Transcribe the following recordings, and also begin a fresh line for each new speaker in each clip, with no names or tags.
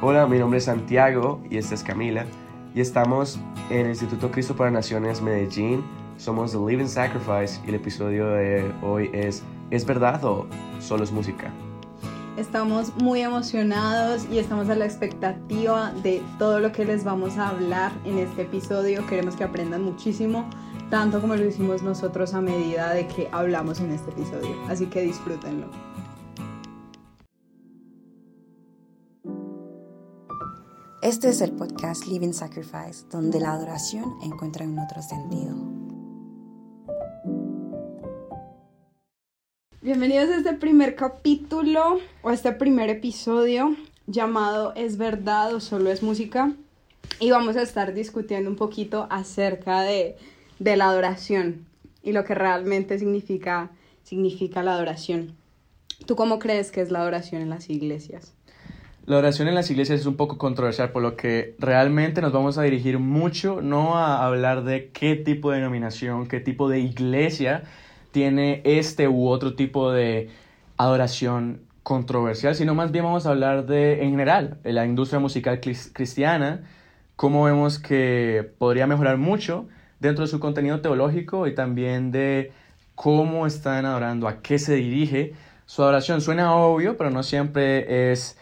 Hola, mi nombre es Santiago y esta es Camila y estamos en el Instituto Cristo para Naciones Medellín. Somos The Living Sacrifice y el episodio de hoy es ¿Es verdad o solo es música?
Estamos muy emocionados y estamos a la expectativa de todo lo que les vamos a hablar en este episodio. Queremos que aprendan muchísimo, tanto como lo hicimos nosotros a medida de que hablamos en este episodio. Así que disfrútenlo.
Este es el podcast Living Sacrifice, donde la adoración encuentra un otro sentido.
Bienvenidos a este primer capítulo o este primer episodio llamado ¿Es verdad o solo es música? Y vamos a estar discutiendo un poquito acerca de, de la adoración y lo que realmente significa, significa la adoración. ¿Tú cómo crees que es la adoración en las iglesias?
La oración en las iglesias es un poco controversial, por lo que realmente nos vamos a dirigir mucho, no a hablar de qué tipo de denominación, qué tipo de iglesia tiene este u otro tipo de adoración controversial, sino más bien vamos a hablar de, en general, la industria musical cristiana, cómo vemos que podría mejorar mucho dentro de su contenido teológico y también de cómo están adorando, a qué se dirige su adoración. Suena obvio, pero no siempre es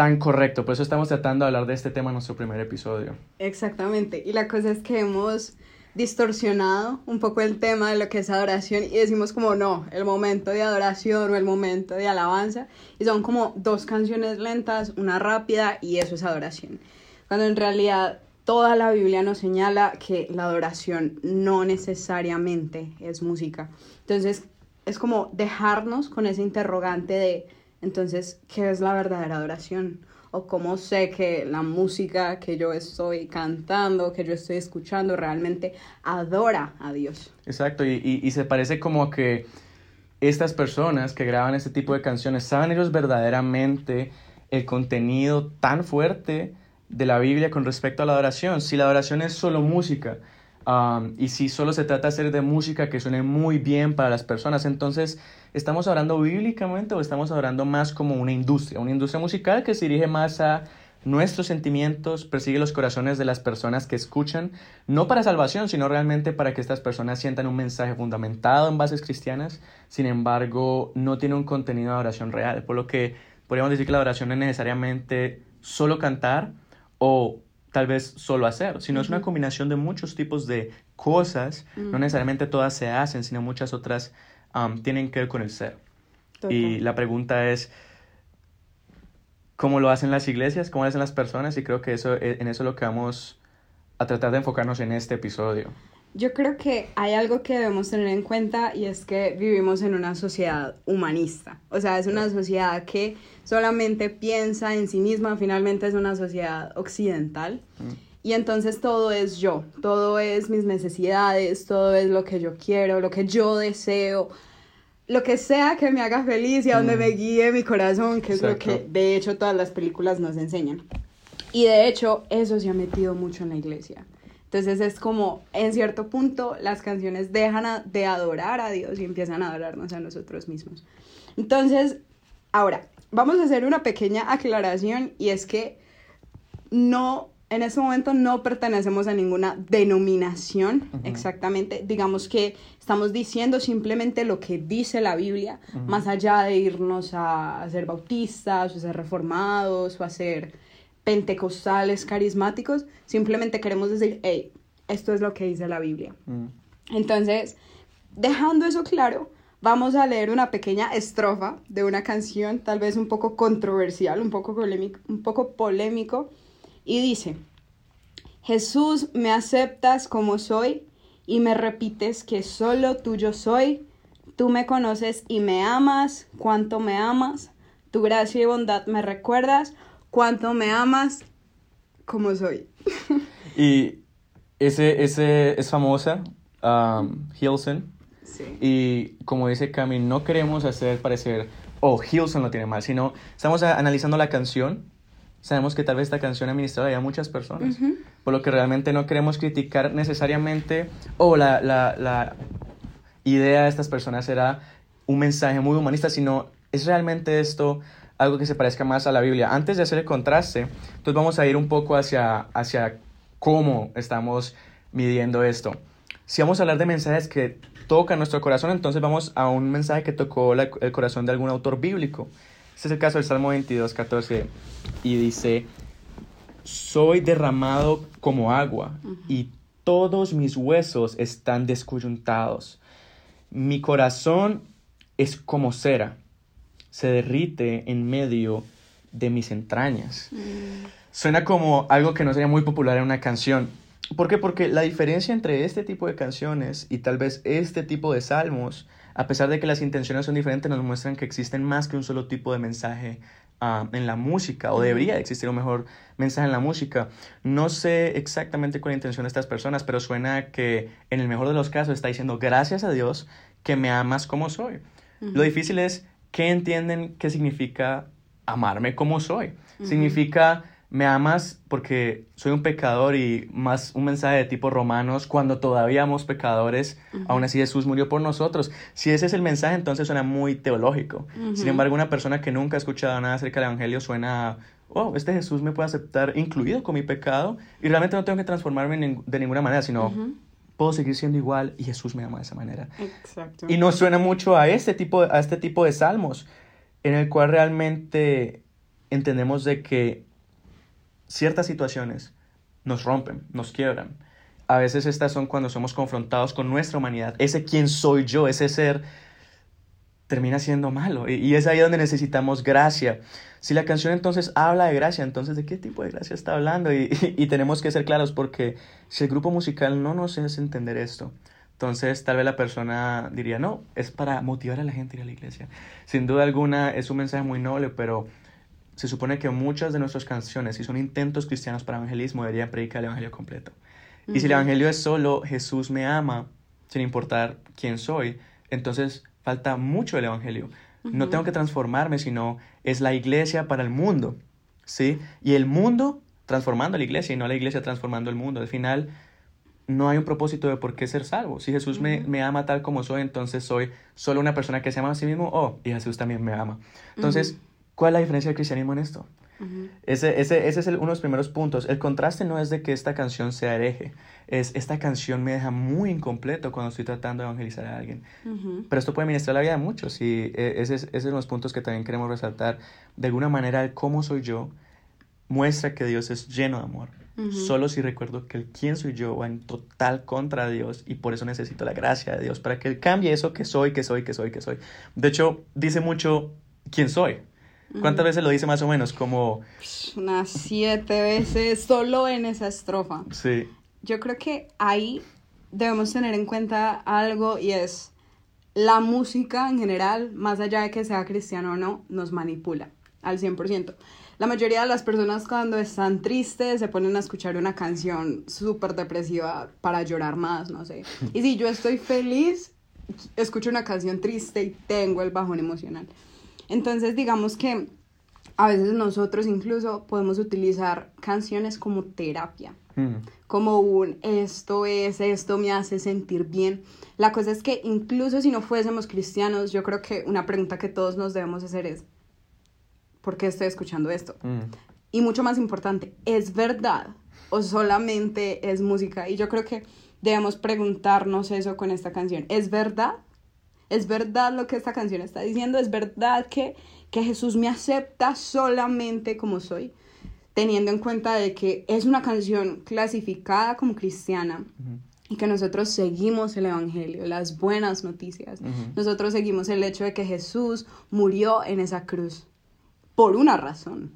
tan correcto. Por eso estamos tratando de hablar de este tema en nuestro primer episodio.
Exactamente. Y la cosa es que hemos distorsionado un poco el tema de lo que es adoración y decimos como no, el momento de adoración o el momento de alabanza y son como dos canciones lentas, una rápida y eso es adoración. Cuando en realidad toda la Biblia nos señala que la adoración no necesariamente es música. Entonces es como dejarnos con ese interrogante de entonces, ¿qué es la verdadera adoración? O cómo sé que la música que yo estoy cantando, que yo estoy escuchando, realmente adora a Dios.
Exacto, y, y, se parece como que estas personas que graban este tipo de canciones, ¿saben ellos verdaderamente el contenido tan fuerte de la Biblia con respecto a la adoración? Si la adoración es solo música, um, y si solo se trata de hacer de música que suene muy bien para las personas, entonces ¿Estamos hablando bíblicamente o estamos hablando más como una industria? Una industria musical que se dirige más a nuestros sentimientos, persigue los corazones de las personas que escuchan, no para salvación, sino realmente para que estas personas sientan un mensaje fundamentado en bases cristianas, sin embargo, no tiene un contenido de oración real, por lo que podríamos decir que la oración es necesariamente solo cantar o tal vez solo hacer, sino es una combinación de muchos tipos de cosas, no necesariamente todas se hacen, sino muchas otras tienen que ver con el ser. Y la pregunta es, ¿cómo lo hacen las iglesias? ¿Cómo lo hacen las personas? Y creo que eso, e, en eso es lo que vamos a tratar de enfocarnos en este episodio.
Yo creo que hay algo que debemos tener en cuenta y es que vivimos en una sociedad humanista. O sea, es una sociedad que solamente piensa en sí misma, finalmente es una sociedad occidental. Y entonces todo es yo, todo es mis necesidades, todo es lo que yo quiero, lo que yo deseo, lo que sea que me haga feliz y a donde me mm. guíe mi corazón, que es lo que de hecho todas las películas nos enseñan. Y de hecho eso se ha metido mucho en la iglesia. Entonces es como, en cierto punto, las canciones dejan de adorar a Dios y empiezan a adorarnos a nosotros mismos. Entonces, ahora, vamos a hacer una pequeña aclaración y es que no en ese momento no pertenecemos a ninguna denominación exactamente. Digamos que estamos diciendo simplemente lo que dice la Biblia, más allá de irnos a, ser bautistas, o a ser reformados, o a ser pentecostales, carismáticos. Simplemente queremos decir, hey, esto es lo que dice la Biblia. Entonces, dejando eso claro, vamos a leer una pequeña estrofa de una canción, tal vez un poco controversial, un poco polémico, un poco polémico y dice, Jesús, me aceptas como soy y me repites que solo tuyo soy. Tú me conoces y me amas, cuánto me amas. Tu gracia y bondad me recuerdas, cuánto me amas como soy.
y ese, ese es famosa, um, Hilson. Sí. Y como dice Cami, no queremos hacer parecer, oh, Hilson lo tiene mal, sino estamos analizando la canción sabemos que tal vez esta canción ha ministrado a muchas personas, por lo que realmente no queremos criticar necesariamente, o la, la, la, idea de estas personas era un mensaje muy humanista, sino es realmente esto algo que se parezca más a la Biblia. Antes de hacer el contraste, entonces vamos a ir un poco hacia, hacia cómo estamos midiendo esto. Si vamos a hablar de mensajes que tocan nuestro corazón, entonces vamos a un mensaje que tocó la- el corazón de algún autor bíblico. Este es el caso del Salmo 22, 14, y dice, soy derramado como agua y todos mis huesos están descoyuntados. Mi corazón es como cera, se derrite en medio de mis entrañas. Suena como algo que no sería muy popular en una canción. ¿Por qué? Porque la diferencia entre este tipo de canciones y tal vez este tipo de salmos, a pesar de que las intenciones son diferentes, nos muestran que existen más que un solo tipo de mensaje ah, en la música, o debería existir un mejor mensaje en la música. No sé exactamente cuál es la intención de estas personas, pero suena que en el mejor de los casos está diciendo gracias a Dios que me amas como soy. Lo difícil es que entienden qué significa amarme como soy. Significa me amas porque soy un pecador y más un mensaje de tipo romanos, cuando todavía somos pecadores, aún así Jesús murió por nosotros. Si ese es el mensaje, entonces suena muy teológico. Sin embargo, una persona que nunca ha escuchado nada acerca del Evangelio suena, oh, este Jesús me puede aceptar incluido con mi pecado y realmente no tengo que transformarme de ninguna manera, sino puedo seguir siendo igual y Jesús me ama de esa manera.
Exacto.
Y nos suena mucho a este tipo, a este tipo de salmos, en el cual realmente entendemos de que ciertas situaciones nos rompen, nos quiebran. A veces estas son cuando somos confrontados con nuestra humanidad. Ese quién soy yo, ese ser termina siendo malo. Y, y es ahí donde necesitamos gracia. Si la canción entonces habla de gracia, entonces ¿de qué tipo de gracia está hablando? Y, y tenemos que ser claros porque si el grupo musical no nos hace entender esto, entonces tal vez la persona diría, no, es para motivar a la gente a ir a la iglesia. Sin duda alguna es un mensaje muy noble, pero se supone que muchas de nuestras canciones, si son intentos cristianos para evangelismo, deberían predicar el evangelio completo. Y si el evangelio es solo Jesús me ama, sin importar quién soy, entonces falta mucho del evangelio. No tengo que transformarme, sino es la iglesia para el mundo, ¿sí? Y el mundo transformando a la iglesia y no la iglesia transformando el mundo. Al final no hay un propósito de por qué ser salvo. Si Jesús me, me ama tal como soy, entonces soy solo una persona que se ama a sí mismo, oh, y Jesús también me ama. Entonces, ¿cuál es la diferencia del cristianismo en esto? Ese, ese, ese es el- uno de los primeros puntos. El contraste no es de que esta canción sea hereje, es esta canción me deja muy incompleto cuando estoy tratando de evangelizar a alguien. Pero esto puede ministrar la vida de muchos y eh, ese es, ese es uno de los puntos que también queremos resaltar. De alguna manera, el cómo soy yo muestra que Dios es lleno de amor. Solo si recuerdo que el quién soy yo va en total contra Dios y por eso necesito la gracia de Dios para que Él cambie eso que soy, que soy, que soy, que soy. De hecho, dice mucho quién soy. ¿Cuántas veces lo dice más o menos? Como,
Unas siete veces solo en esa estrofa.
sí,
Yo creo que ahí debemos tener en cuenta algo y es la música en general, más allá de que sea cristiano o no, nos manipula al 100%. La mayoría de las personas cuando están tristes se ponen a escuchar una canción súper depresiva para llorar más, no sé. Y si yo estoy feliz, escucho una canción triste y tengo el bajón emocional. Entonces digamos que a veces nosotros incluso podemos utilizar canciones como terapia
mm,
como un esto es, esto me hace sentir bien. La cosa es que incluso si no fuésemos cristianos, yo creo que una pregunta que todos nos debemos hacer es, ¿por qué estoy escuchando esto?
mm.
Y mucho más importante, ¿es verdad o solamente es música? Y yo creo que debemos preguntarnos eso con esta canción. ¿Es verdad? ¿Es verdad lo que esta canción está diciendo? ¿Es verdad que, que Jesús me acepta solamente como soy? Teniendo en cuenta de que es una canción clasificada como cristiana y que nosotros seguimos el Evangelio, las buenas noticias. Nosotros seguimos el hecho de que Jesús murió en esa cruz por una razón.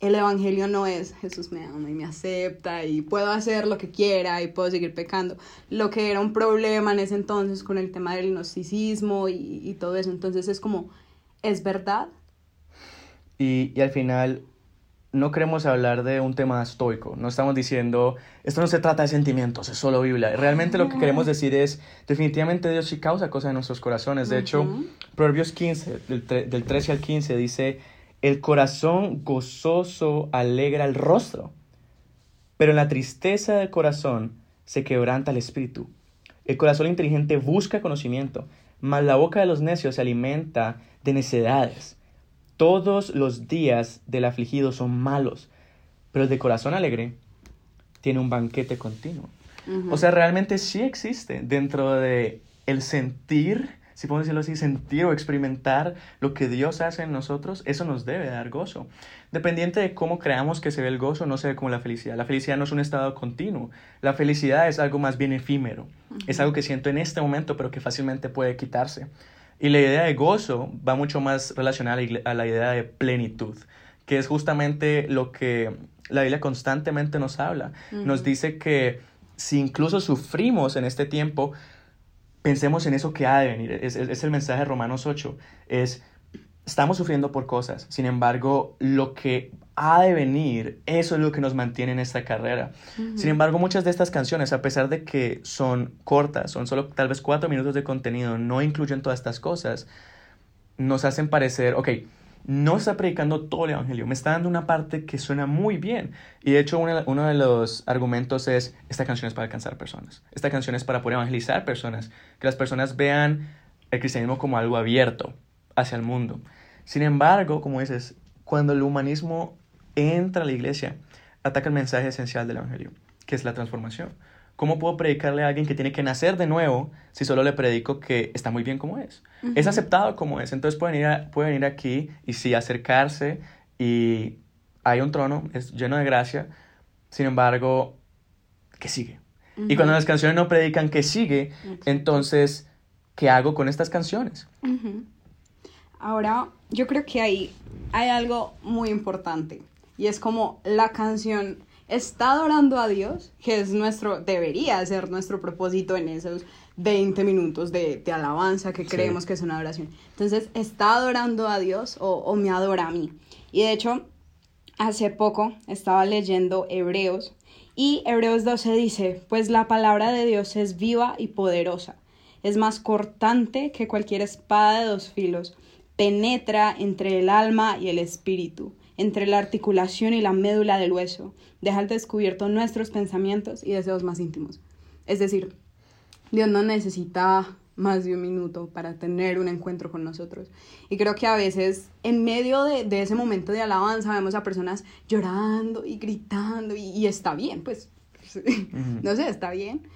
El Evangelio no es Jesús me ama y me acepta y puedo hacer lo que quiera y puedo seguir pecando. Lo que era un problema en ese entonces con el tema del gnosticismo y, y todo eso. Entonces es como, ¿es verdad?
Y, y al final no queremos hablar de un tema estoico, no estamos diciendo, esto no se trata de sentimientos, es solo Biblia. Realmente lo que queremos decir es, definitivamente Dios sí causa cosas en nuestros corazones. De hecho,
Ujú.
Proverbios 15, del, del 13 al 15, dice, el corazón gozoso alegra el rostro, pero en la tristeza del corazón se quebranta el espíritu. El corazón inteligente busca conocimiento, mas la boca de los necios se alimenta de necedades. Todos los días del afligido son malos, pero el de corazón alegre tiene un banquete continuo. O sea, realmente sí existe dentro de el sentir, si podemos decirlo así, sentir o experimentar lo que Dios hace en nosotros, eso nos debe dar gozo. Dependiente de cómo creamos que se ve el gozo, no se ve como la felicidad. La felicidad no es un estado continuo. La felicidad es algo más bien efímero. Es algo que siento en este momento, pero que fácilmente puede quitarse. Y la idea de gozo va mucho más relacionada a la idea de plenitud, que es justamente lo que la Biblia constantemente nos habla. Nos dice que si incluso sufrimos en este tiempo, pensemos en eso que ha de venir. Es, el mensaje de Romanos 8. Es, estamos sufriendo por cosas. Sin embargo, lo que ha de venir, eso es lo que nos mantiene en esta carrera. Sin embargo, muchas de estas canciones, a pesar de que son cortas, son solo tal vez cuatro minutos de contenido, no incluyen todas estas cosas, nos hacen parecer, ok, no está predicando todo el Evangelio, me está dando una parte que suena muy bien. Y de hecho uno, de los argumentos es, esta canción es para alcanzar personas, esta canción es para poder evangelizar personas, que las personas vean el cristianismo como algo abierto hacia el mundo. Sin embargo, como dices, cuando el humanismo entra a la iglesia, ataca el mensaje esencial del Evangelio, que es la transformación. ¿Cómo puedo predicarle a alguien que tiene que nacer de nuevo si solo le predico que está muy bien como es? Es aceptado como es. Entonces pueden ir, pueden ir aquí y sí acercarse y hay un trono, es lleno de gracia. Sin embargo, ¿qué sigue? Y cuando las canciones no predican que sigue, entonces, ¿qué hago con estas canciones?
Ahora, yo creo que ahí hay algo muy importante y es como la canción está adorando a Dios, que es nuestro, debería ser nuestro propósito en esos 20 minutos de, alabanza que creemos que es una adoración. Entonces, ¿está adorando a Dios o, o me adora a mí? Y de hecho, hace poco estaba leyendo Hebreos y Hebreos 12 dice, pues la palabra de Dios es viva y poderosa, es más cortante que cualquier espada de dos filos, penetra entre el alma y el espíritu entre la articulación y la médula del hueso, deja al descubierto nuestros pensamientos y deseos más íntimos. Es decir, Dios no necesita más de un minuto para tener un encuentro con nosotros. Y creo que a veces en medio de, ese momento de alabanza vemos a personas llorando y gritando y, está bien, pues, no sé, está bien.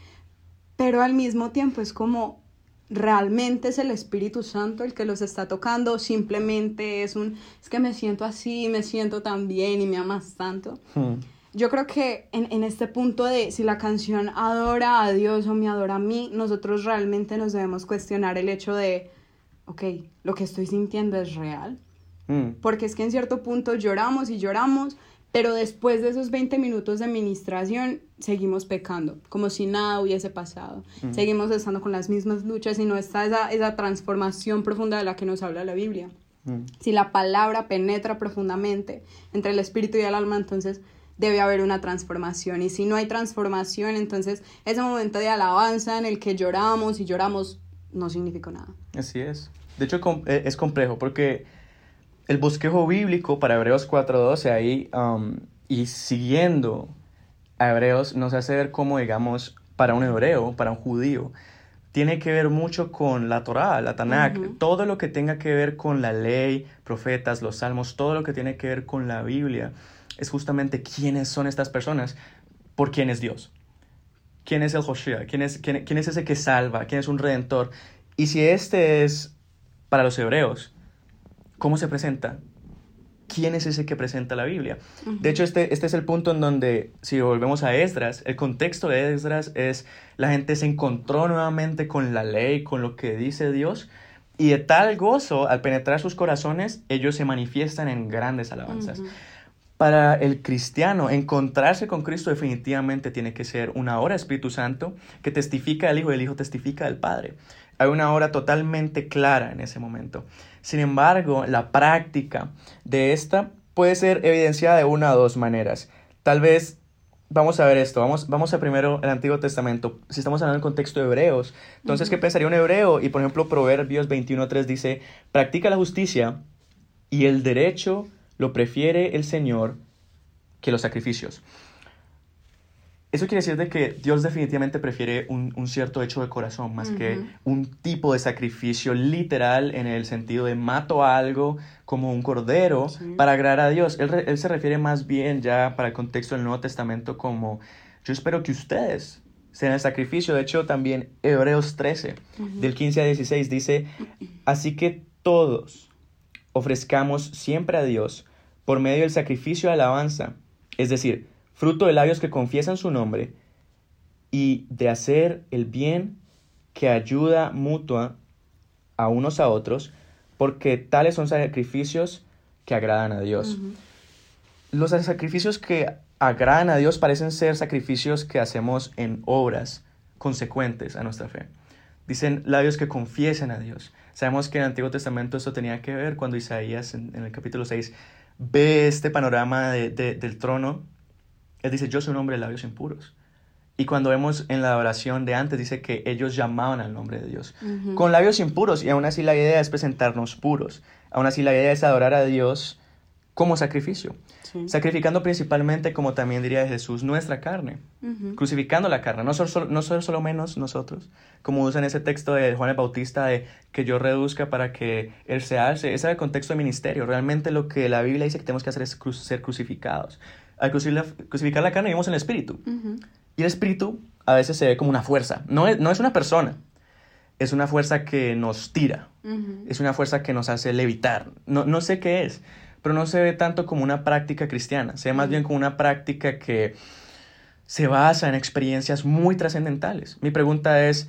Pero al mismo tiempo es como, realmente es el Espíritu Santo el que los está tocando, simplemente es un, es que me siento así, me siento tan bien y me amas tanto. Hmm. Yo creo que en, en, este punto de si la canción adora a Dios o me adora a mí, nosotros realmente nos debemos cuestionar el hecho de, ok, lo que estoy sintiendo es real. Hmm. Porque es que en cierto punto lloramos y lloramos, pero después de esos 20 minutos de administración, seguimos pecando, como si nada hubiese pasado. Seguimos estando con las mismas luchas y no está esa, esa transformación profunda de la que nos habla la Biblia. Si la palabra penetra profundamente entre el espíritu y el alma, entonces debe haber una transformación. Y si no hay transformación, entonces ese momento de alabanza en el que lloramos y lloramos no significa nada.
Así es. De hecho, eh, es complejo porque el bosquejo bíblico para Hebreos 4.12 ahí, um, y siguiendo a Hebreos, nos hace ver cómo, digamos, para un hebreo, para un judío, tiene que ver mucho con la Torá, la Tanakh, todo lo que tenga que ver con la ley, profetas, los salmos, todo lo que tiene que ver con la Biblia, es justamente quiénes son estas personas, por quién es Dios. ¿Quién es el Joshua? ¿Quién es, quién, quién es ese que salva? ¿Quién es un redentor? Y si este es para los hebreos, ¿Cómo se presenta? ¿Quién es ese que presenta la Biblia? De hecho, este, este es el punto en donde, si volvemos a Esdras, el contexto de Esdras es la gente se encontró nuevamente con la ley, con lo que dice Dios, y de tal gozo, al penetrar sus corazones, ellos se manifiestan en grandes alabanzas. Para el cristiano, encontrarse con Cristo definitivamente tiene que ser una hora Espíritu Santo que testifica del Hijo y el Hijo testifica del Padre. Hay una hora totalmente clara en ese momento. Sin embargo, la práctica de esta puede ser evidenciada de una o dos maneras. Tal vez vamos a ver esto, vamos, vamos a primero el Antiguo Testamento. Si estamos hablando en contexto de hebreos, entonces, ¿qué pensaría un hebreo? Y por ejemplo, Proverbios 21.3 dice, practica la justicia y el derecho lo prefiere el Señor que los sacrificios. Eso quiere decir de que Dios definitivamente prefiere un, un cierto hecho de corazón más que un tipo de sacrificio literal en el sentido de mato a algo como un cordero
Sí.
para agradar a Dios. Él, él se refiere más bien ya para el contexto del Nuevo Testamento como yo espero que ustedes sean el sacrificio. De hecho, también Hebreos 13, del 15 a 16 dice, así que todos ofrezcamos siempre a Dios por medio del sacrificio de alabanza, es decir, fruto de labios que confiesan su nombre, y de hacer el bien que ayuda mutua a unos a otros, porque tales son sacrificios que agradan a Dios. Los sacrificios que agradan a Dios parecen ser sacrificios que hacemos en obras consecuentes a nuestra fe. Dicen labios que confiesen a Dios. Sabemos que en el Antiguo Testamento esto tenía que ver cuando Isaías en, en el capítulo 6 ve este panorama de- de- del trono. Él dice, yo soy un hombre de labios impuros. Y cuando vemos en la oración de antes, dice que ellos llamaban al nombre de Dios. Con labios impuros, y aún así la idea es presentarnos puros. Aún así la idea es adorar a Dios como sacrificio.
Sí.
Sacrificando principalmente, como también diría Jesús, nuestra carne. Crucificando la carne, no ser, no ser solo menos nosotros, como usa en ese texto de Juan el Bautista de que yo reduzca para que Él se alce. Ese es el contexto de ministerio. Realmente lo que la Biblia dice que tenemos que hacer es cru- ser crucificados. Al crucif- crucificar la carne vivimos en el espíritu.
Ujú.
Y el espíritu a veces se ve como una fuerza. No es, no es una persona, es una fuerza que nos tira, es una fuerza que nos hace levitar. No, no sé qué es, pero no se ve tanto como una práctica cristiana, se ve más bien como una práctica que se basa en experiencias muy trascendentales. Mi pregunta es,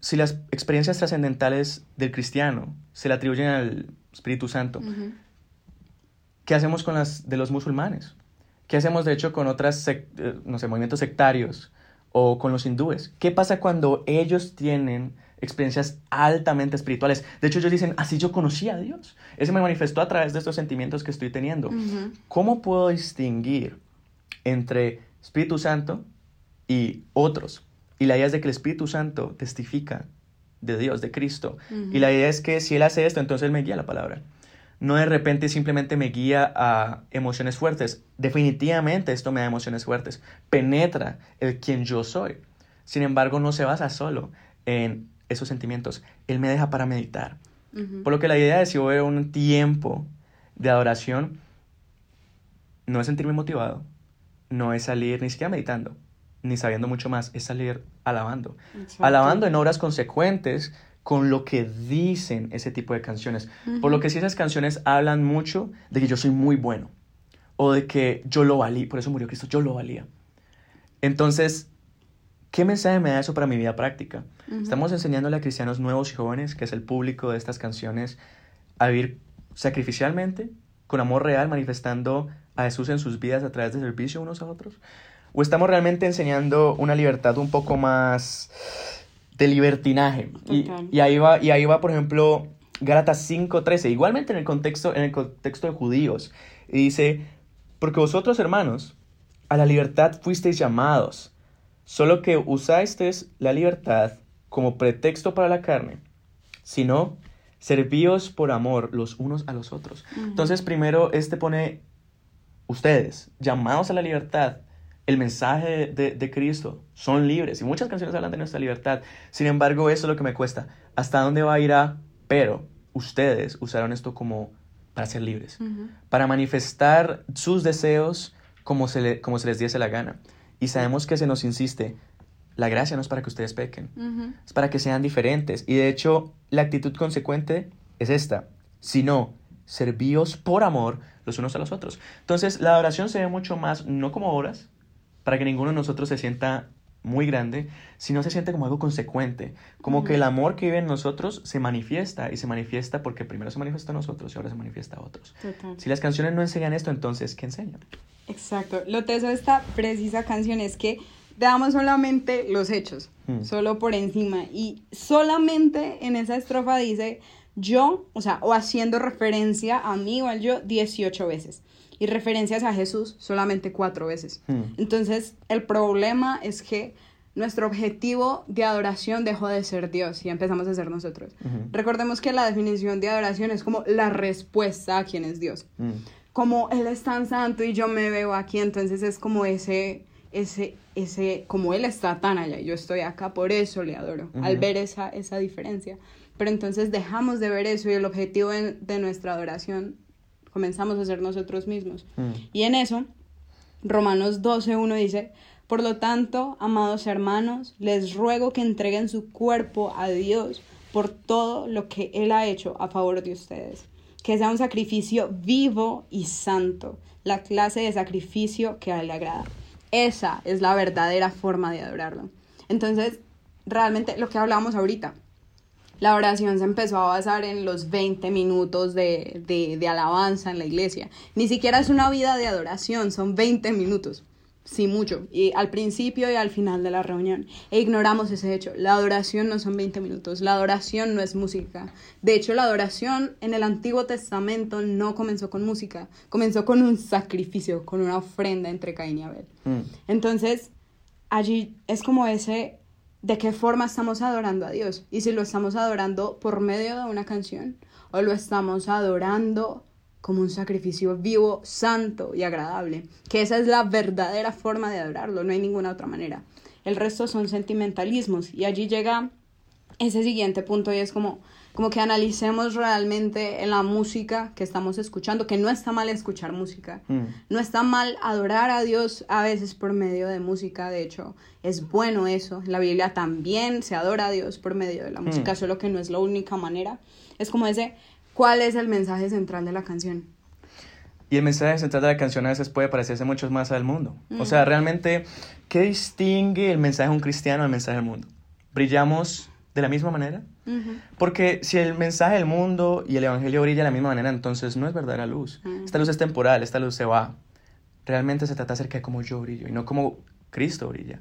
si las experiencias trascendentales del cristiano se le atribuyen al Espíritu Santo,
Ujú.
¿qué hacemos con las de los musulmanes? ¿Qué hacemos de hecho con otras, sec- eh, no sé, movimientos sectarios o con los hindúes? ¿Qué pasa cuando ellos tienen experiencias altamente espirituales? De hecho, ellos dicen, así yo conocí a Dios. Ese me manifestó a través de estos sentimientos que estoy teniendo. ¿Cómo puedo distinguir entre Espíritu Santo y otros? Y la idea es de que el Espíritu Santo testifica de Dios, de Cristo. Y la idea es que si Él hace esto, entonces Él me guía la palabra. No de repente simplemente me guía a emociones fuertes. Definitivamente esto me da emociones fuertes. Penetra el quien yo soy. Sin embargo, no se basa solo en esos sentimientos. Él me deja para meditar. Por lo que la idea de si voy a un tiempo de adoración no es sentirme motivado, no es salir ni siquiera meditando, ni sabiendo mucho más, es salir alabando.
Exacto.
Alabando en obras consecuentes con lo que dicen ese tipo de canciones. Por lo que si esas canciones hablan mucho de que yo soy muy bueno o de que yo lo valí, por eso murió Cristo, yo lo valía. Entonces, ¿qué mensaje me da eso para mi vida práctica? Estamos enseñándole a cristianos nuevos y jóvenes, que es el público de estas canciones, a vivir sacrificialmente, con amor real, manifestando a Jesús en sus vidas a través del servicio unos a otros. ¿O estamos realmente enseñando una libertad un poco más de libertinaje? Y, y ahí va, y ahí va, por ejemplo, Gálatas 5:13, igualmente en el contexto, en el contexto de judíos. Y dice, porque vosotros, hermanos, a la libertad fuisteis llamados, solo que usasteis la libertad como pretexto para la carne, sino servíos por amor los unos a los otros. Entonces, primero, este pone ustedes, llamados a la libertad, el mensaje de, de Cristo, son libres. Y muchas canciones hablan de nuestra libertad. Sin embargo, eso es lo que me cuesta. ¿Hasta dónde va a ir a? Pero ustedes usaron esto como para ser libres, para manifestar sus deseos como se, le- como se les diese la gana. Y sabemos que se nos insiste, la gracia no es para que ustedes pequen, es para que sean diferentes. Y de hecho, la actitud consecuente es esta, sino servíos por amor los unos a los otros. Entonces, la adoración se ve mucho más, no como obras, para que ninguno de nosotros se sienta muy grande, sino se siente como algo consecuente, como que el amor que vive en nosotros se manifiesta y se manifiesta porque primero se manifiesta a nosotros y ahora se manifiesta a otros.
Total.
Si las canciones no enseñan esto, entonces, ¿qué enseñan?
Exacto. Lo teso de esta precisa canción es que damos solamente los hechos,
Mm.
solo por encima. Y solamente en esa estrofa dice yo, o sea, o haciendo referencia a mí o al yo 18 veces. Y referencias a Jesús solamente cuatro veces.
Mm.
Entonces, el problema es que nuestro objetivo de adoración dejó de ser Dios y empezamos a ser nosotros.
Ujú.
Recordemos que la definición de adoración es como la respuesta a quién es Dios
Mm.
como Él es tan santo y yo me veo aquí, entonces es como ese ese, ese, como él está tan allá, yo estoy acá, por eso le adoro, al ver esa, esa diferencia. Pero entonces dejamos de ver eso y el objetivo de, de nuestra adoración comenzamos a ser nosotros mismos.
Mm.
Y en eso, Romanos 12, 1 dice, por lo tanto, amados hermanos, les ruego que entreguen su cuerpo a Dios por todo lo que Él ha hecho a favor de ustedes. Que sea un sacrificio vivo y santo, la clase de sacrificio que a Él le agrada. Esa es la verdadera forma de adorarlo. Entonces, realmente lo que hablamos ahorita, la oración se empezó a basar en los 20 minutos de, de, de, alabanza en la iglesia. Ni siquiera es una vida de adoración, son 20 minutos, sí mucho, y al principio y al final de la reunión. E ignoramos ese hecho. La adoración no son 20 minutos, la adoración no es música. De hecho, la adoración en el Antiguo Testamento no comenzó con música, comenzó con un sacrificio, con una ofrenda entre Caín y Abel.
Mm.
Entonces, allí es como ese de qué forma estamos adorando a Dios y si lo estamos adorando por medio de una canción o lo estamos adorando como un sacrificio vivo, santo y agradable, que esa es la verdadera forma de adorarlo, no hay ninguna otra manera. El resto son sentimentalismos y allí llega ese siguiente punto y es como como que analicemos realmente en la música que estamos escuchando, que no está mal escuchar música,
Mm.
no está mal adorar a Dios a veces por medio de música, de hecho es bueno eso, la Biblia también se adora a Dios por medio de la música, solo que no es la única manera, es como ese, ¿cuál es el mensaje central de la canción?
Y el mensaje central de la canción a veces puede parecerse mucho más al mundo. O sea, realmente, ¿qué distingue el mensaje de un cristiano del mensaje del mundo? ¿Brillamos de la misma manera? Porque si el mensaje del mundo y el evangelio brilla de la misma manera, entonces no es verdadera luz. Esta luz es temporal, esta luz se va. Realmente se trata acerca de cómo yo brillo y no como Cristo brilla.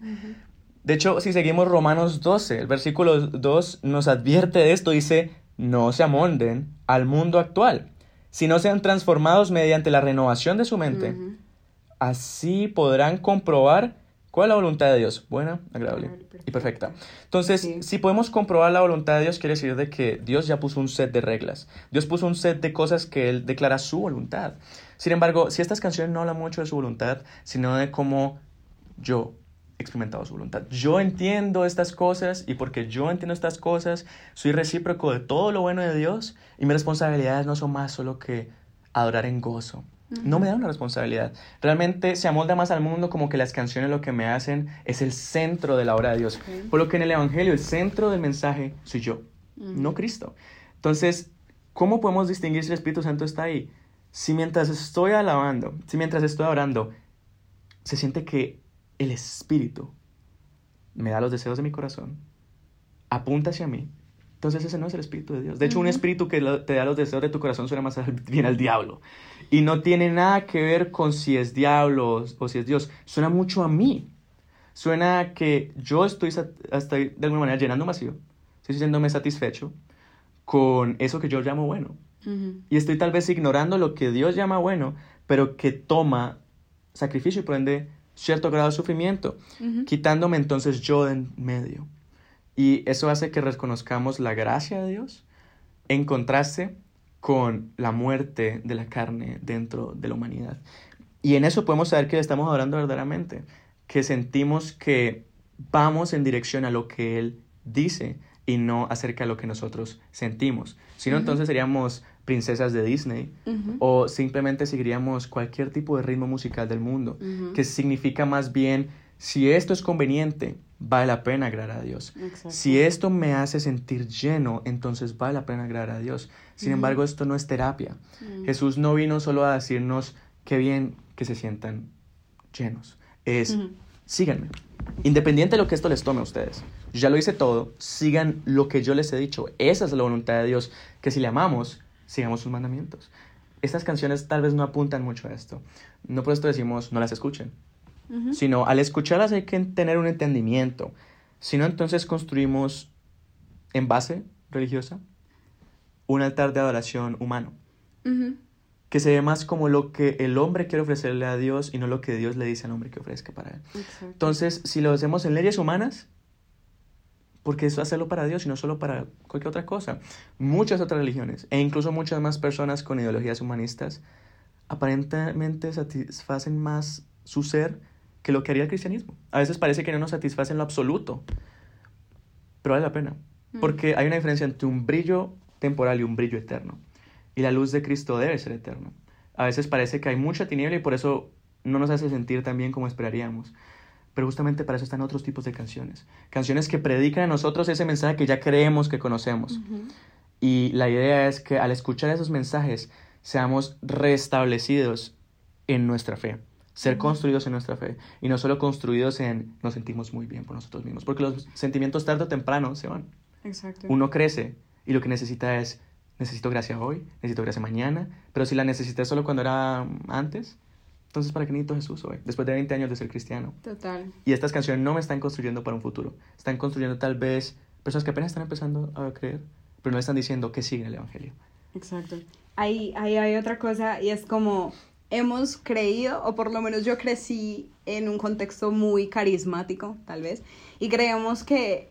De hecho, si seguimos Romanos 12, el versículo 2 nos advierte de esto, dice, no se amolden al mundo actual, sino sean transformados mediante la renovación de su mente. Así podrán comprobar cuál es la voluntad de Dios, buena, agradable y perfecta. Entonces,
Sí.
si podemos comprobar la voluntad de Dios, quiere decir de que Dios ya puso un set de reglas. Dios puso un set de cosas que Él declara su voluntad. Sin embargo, si estas canciones no hablan mucho de su voluntad, sino de cómo yo he experimentado su voluntad. Yo entiendo estas cosas y porque yo entiendo estas cosas, soy recíproco de todo lo bueno de Dios y mis responsabilidades no son más solo que adorar en gozo. No me da una responsabilidad. Realmente se amolda más al mundo como que las canciones lo que me hacen es el centro de la obra de Dios. Por lo que en el Evangelio el centro del mensaje soy yo, no Cristo. Entonces, ¿cómo podemos distinguir si el Espíritu Santo está ahí? Si mientras estoy alabando, si mientras estoy orando, se siente que el Espíritu me da los deseos de mi corazón, apunta hacia mí, entonces ese no es el Espíritu de Dios. De hecho, un espíritu que te da los deseos de tu corazón suena más al- bien al diablo. Y no tiene nada que ver con si es diablo o- si es Dios. Suena mucho a mí. Suena a que yo estoy, estoy de alguna manera llenando vacío. Estoy sintiéndome satisfecho con eso que yo llamo bueno. Y estoy tal vez ignorando lo que Dios llama bueno, pero que toma sacrificio y por ende cierto grado de sufrimiento, quitándome entonces yo de en medio. Y eso hace que reconozcamos la gracia de Dios en contraste con la muerte de la carne dentro de la humanidad. Y en eso podemos saber que le estamos adorando verdaderamente, que sentimos que vamos en dirección a lo que Él dice y no acerca de lo que nosotros sentimos. Si no, entonces seríamos princesas de Disney o simplemente seguiríamos cualquier tipo de ritmo musical del mundo, que significa más bien, si esto es conveniente, vale la pena agradar a Dios.
Exacto.
Si esto me hace sentir lleno, entonces vale la pena agradar a Dios. Sin embargo, esto no es terapia.
Mm.
Jesús no vino solo a decirnos qué bien que se sientan llenos. Es,
Ujú.
síganme. Independiente de lo que esto les tome a ustedes. Ya lo hice todo. Sigan lo que yo les he dicho. Esa es la voluntad de Dios. Que si le amamos, sigamos sus mandamientos. Estas canciones tal vez no apuntan mucho a esto. No por esto decimos no las escuchen. Sino al escucharlas hay que tener un entendimiento. Si no, entonces construimos en base religiosa un altar de adoración humano que se ve más como lo que el hombre quiere ofrecerle a Dios y no lo que Dios le dice al hombre que ofrezca para él.
Exacto.
Entonces, si lo hacemos en leyes humanas, porque eso hacerlo para Dios y no solo para cualquier otra cosa. Muchas otras religiones e incluso muchas más personas con ideologías humanistas aparentemente satisfacen más su ser que lo que haría el cristianismo. A veces parece que no nos satisface en lo absoluto, pero vale la pena,
Mm.
porque hay una diferencia entre un brillo temporal y un brillo eterno. Y la luz de Cristo debe ser eterna. A veces parece que hay mucha tiniebla y por eso no nos hace sentir tan bien como esperaríamos. Pero justamente para eso están otros tipos de canciones. Canciones que predican a nosotros ese mensaje que ya creemos que conocemos. Y la idea es que al escuchar esos mensajes seamos restablecidos en nuestra fe, ser construidos en nuestra fe y no solo construidos en nos sentimos muy bien por nosotros mismos, porque los sentimientos tarde o temprano se van.
Exacto.
Uno crece y lo que necesita es necesito gracia hoy, necesito gracia mañana, pero si la necesité solo cuando era antes, entonces ¿para qué necesito Jesús hoy? Después de 20 años de ser cristiano.
Total.
Y estas canciones no me están construyendo para un futuro. Están construyendo tal vez personas que apenas están empezando a creer, pero no están diciendo que siguen el Evangelio.
Exacto. Ahí, ahí hay otra cosa y es como hemos creído, o por lo menos yo crecí en un contexto muy carismático, tal vez, y creemos que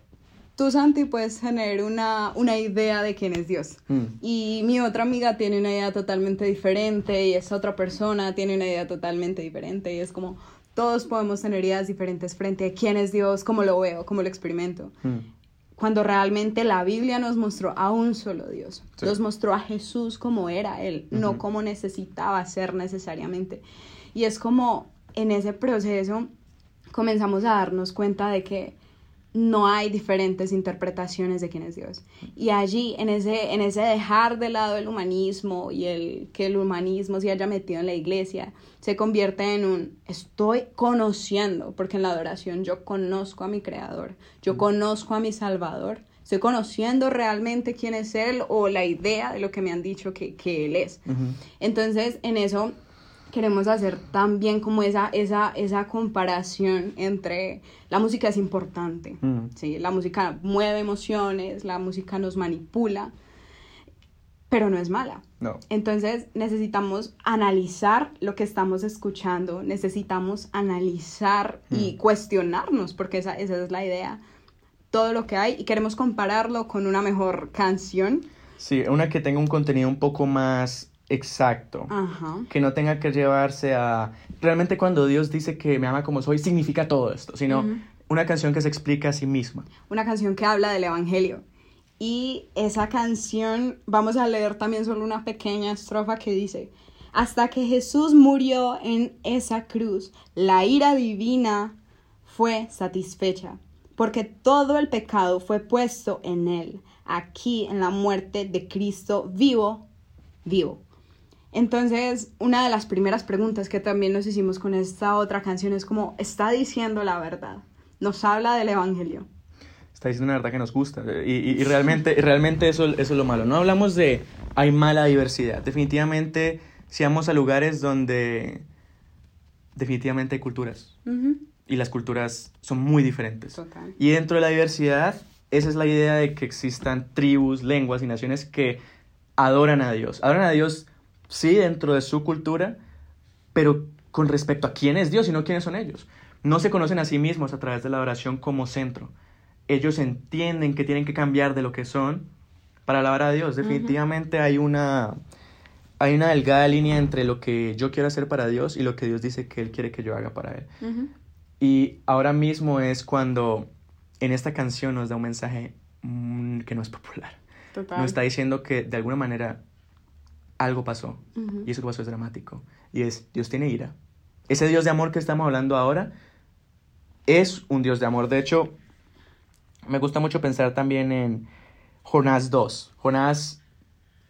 tú, Santi, puedes tener una, una idea de quién es Dios.
Mm.
Y mi otra amiga tiene una idea totalmente diferente y esa otra persona tiene una idea totalmente diferente y es como todos podemos tener ideas diferentes frente a quién es Dios, cómo lo veo, cómo lo experimento
Mm.
Cuando realmente la Biblia nos mostró a un solo Dios.
Sí.
Nos mostró a Jesús como era Él, no como necesitaba ser necesariamente. Y es como en ese proceso comenzamos a darnos cuenta de que no hay diferentes interpretaciones de quién es Dios. Y allí, en ese, en ese dejar de lado el humanismo y el que el humanismo se haya metido en la iglesia, se convierte en un estoy conociendo, porque en la adoración yo conozco a mi creador, yo conozco a mi salvador, estoy conociendo realmente quién es Él o la idea de lo que me han dicho que, que Él es. Entonces, en eso queremos hacer también como esa, esa, esa comparación entre la música es importante,
Mm.
¿sí? la música mueve emociones, la música nos manipula, pero no es mala.
No.
Entonces necesitamos analizar lo que estamos escuchando, necesitamos analizar y
Mm.
cuestionarnos, porque esa, esa es la idea, todo lo que hay y queremos compararlo con una mejor canción.
Sí, una que tenga un contenido un poco más exacto.
Ajá.
Que no tenga que llevarse a... Realmente cuando Dios dice que me ama como soy, significa todo esto, sino una canción que se explica a sí misma.
una canción que habla del Evangelio. Y esa canción, vamos a leer también solo una pequeña estrofa que dice, hasta que Jesús murió en esa cruz, la ira divina fue satisfecha, porque todo el pecado fue puesto en él, aquí en la muerte de Cristo vivo, vivo. Entonces, una de las primeras preguntas que también nos hicimos con esta otra canción es como, ¿está diciendo la verdad? Nos habla del Evangelio.
Está diciendo una verdad que nos gusta. Y, y- y realmente, realmente eso, eso es lo malo. No hablamos de hay mala diversidad. Definitivamente, si vamos a lugares donde definitivamente hay culturas. Y las culturas son muy diferentes.
Total.
Y dentro de la diversidad, esa es la idea de que existan tribus, lenguas y naciones que adoran a Dios. Adoran a Dios, sí, dentro de su cultura, pero con respecto a quién es Dios y no quiénes son ellos. No se conocen a sí mismos a través de la adoración como centro. Ellos entienden que tienen que cambiar de lo que son para alabar a Dios. Definitivamente hay una hay una delgada línea entre lo que yo quiero hacer para Dios y lo que Dios dice que Él quiere que yo haga para Él. Y ahora mismo es cuando en esta canción nos da un mensaje mm, que no es popular.
Total.
Nos está diciendo que de alguna manera algo pasó. Y eso que pasó es dramático. Y es, Dios tiene ira. Ese Dios de amor que estamos hablando ahora es un Dios de amor. De hecho, me gusta mucho pensar también en Jonás 2. Jonás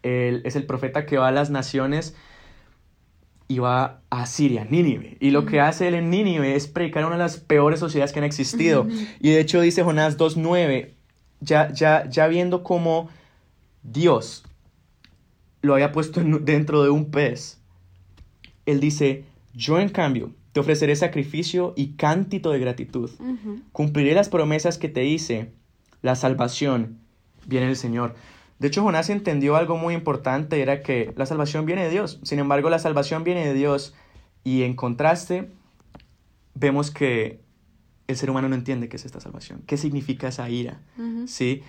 él es el profeta que va a las naciones y va a Siria, Nínive. Y lo que hace él en Nínive es predicar una de las peores sociedades que han existido. Y de hecho dice Jonás 2.9, ya, ya, ya viendo cómo Dios lo había puesto en- dentro de un pez, él dice, yo en cambio te ofreceré sacrificio y cántito de gratitud. Cumpliré las promesas que te hice, la salvación viene del Señor. De hecho, Jonás entendió algo muy importante, era que la salvación viene de Dios. Sin embargo, la salvación viene de Dios y en contraste vemos que el ser humano no entiende qué es esta salvación, qué significa esa ira. ¿sí?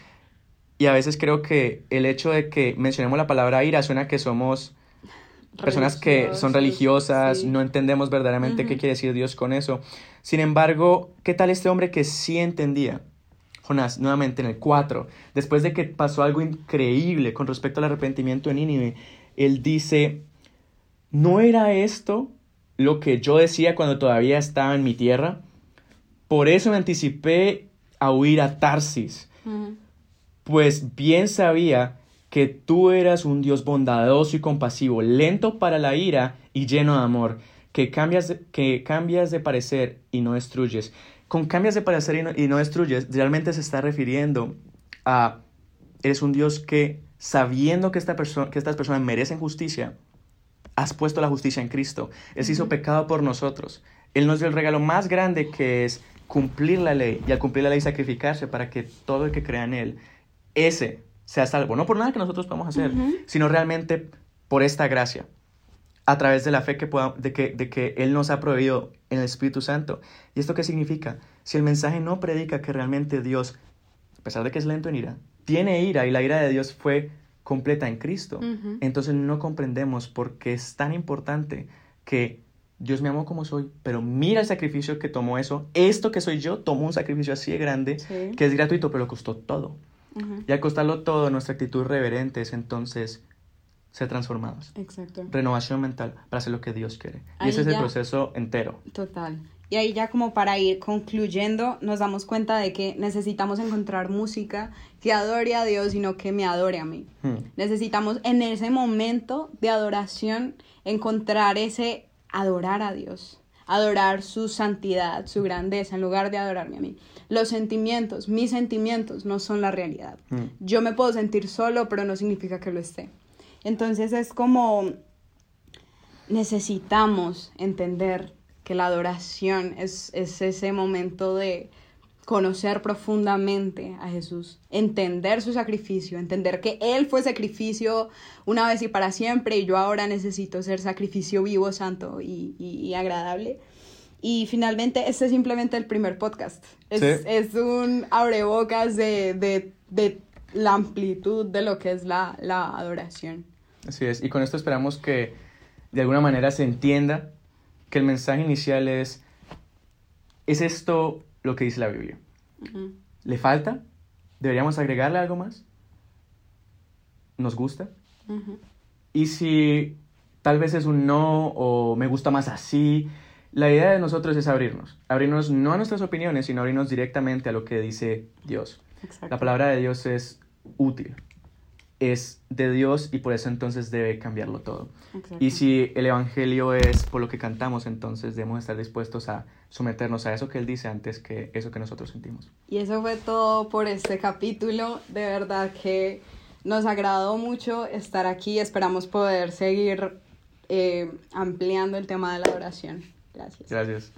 Y a veces creo que el hecho de que mencionemos la palabra ira suena que somos personas que son religiosas,
sí.
no entendemos verdaderamente qué
Ujú.
quiere decir Dios con eso. Sin embargo, ¿qué tal este hombre que sí entendía? Jonás, nuevamente en el 4, después de que pasó algo increíble con respecto al arrepentimiento en Nínive, él dice, ¿no era esto lo que yo decía cuando todavía estaba en mi tierra? Por eso me anticipé a huir a Tarsis,
Ujú.
Pues bien sabía que tú eras un Dios bondadoso y compasivo, lento para la ira y lleno de amor, que cambias de, que cambias de parecer y no destruyes. Con cambias de parecer y no, y no destruyes, realmente se está refiriendo a, eres un Dios que, sabiendo que, esta que estas personas merecen justicia, has puesto la justicia en Cristo. Él se hizo pecado por nosotros. Él nos dio el regalo más grande que es cumplir la ley y al cumplir la ley sacrificarse para que todo el que crea en Él, ese sea salvo. No por nada que nosotros podamos hacer, sino realmente por esta gracia, a través de la fe que, pueda- de que, de que Él nos ha proveído en el Espíritu Santo. ¿Y esto qué significa? Si el mensaje no predica que realmente Dios, a pesar de que es lento en ira, tiene ira y la ira de Dios fue completa en Cristo, entonces no comprendemos por qué es tan importante que Dios me amó como soy, pero mira el sacrificio que tomó eso. Esto que soy yo tomó un sacrificio así de grande,
Sí.
que es gratuito, pero costó todo. Y al costarlo todo, nuestra actitud reverente es entonces ser transformados.
Exacto.
Renovación mental para hacer lo que Dios quiere. Y ese es el proceso entero.
Total. Y ahí ya como para ir concluyendo, nos damos cuenta de que necesitamos encontrar música que adore a Dios y no que me adore a mí.
Hmm.
Necesitamos en ese momento de adoración encontrar ese adorar a Dios, adorar su santidad, su grandeza, en lugar de adorarme a mí. Los sentimientos, mis sentimientos no son la realidad.
Mm.
Yo me puedo sentir solo, pero no significa que lo esté. Entonces es como necesitamos entender que la adoración es, es ese momento de conocer profundamente a Jesús, entender su sacrificio, entender que Él fue sacrificio una vez y para siempre y yo ahora necesito ser sacrificio vivo, santo y, y- y agradable. Y finalmente, este es simplemente el primer podcast. Es,
Sí.
es un abrebocas de, de, de la amplitud de lo que es la, la adoración.
Así es. Y con esto esperamos que de alguna manera se entienda que el mensaje inicial es, ¿es esto lo que dice la Biblia? ¿Le falta? ¿Deberíamos agregarle algo más? ¿Nos gusta? Y si tal vez es un no o me gusta más así, la idea de nosotros es abrirnos. Abrirnos no a nuestras opiniones, sino abrirnos directamente a lo que dice Dios.
Exacto.
La palabra de Dios es útil, es de Dios y por eso entonces debe cambiarlo todo.
Exacto.
Y si el Evangelio es por lo que cantamos, entonces debemos estar dispuestos a someternos a eso que Él dice antes que eso que nosotros sentimos.
Y eso fue todo por este capítulo. De verdad que nos agradó mucho estar aquí. Esperamos poder seguir eh, ampliando el tema de la adoración. Gracias.
Gracias.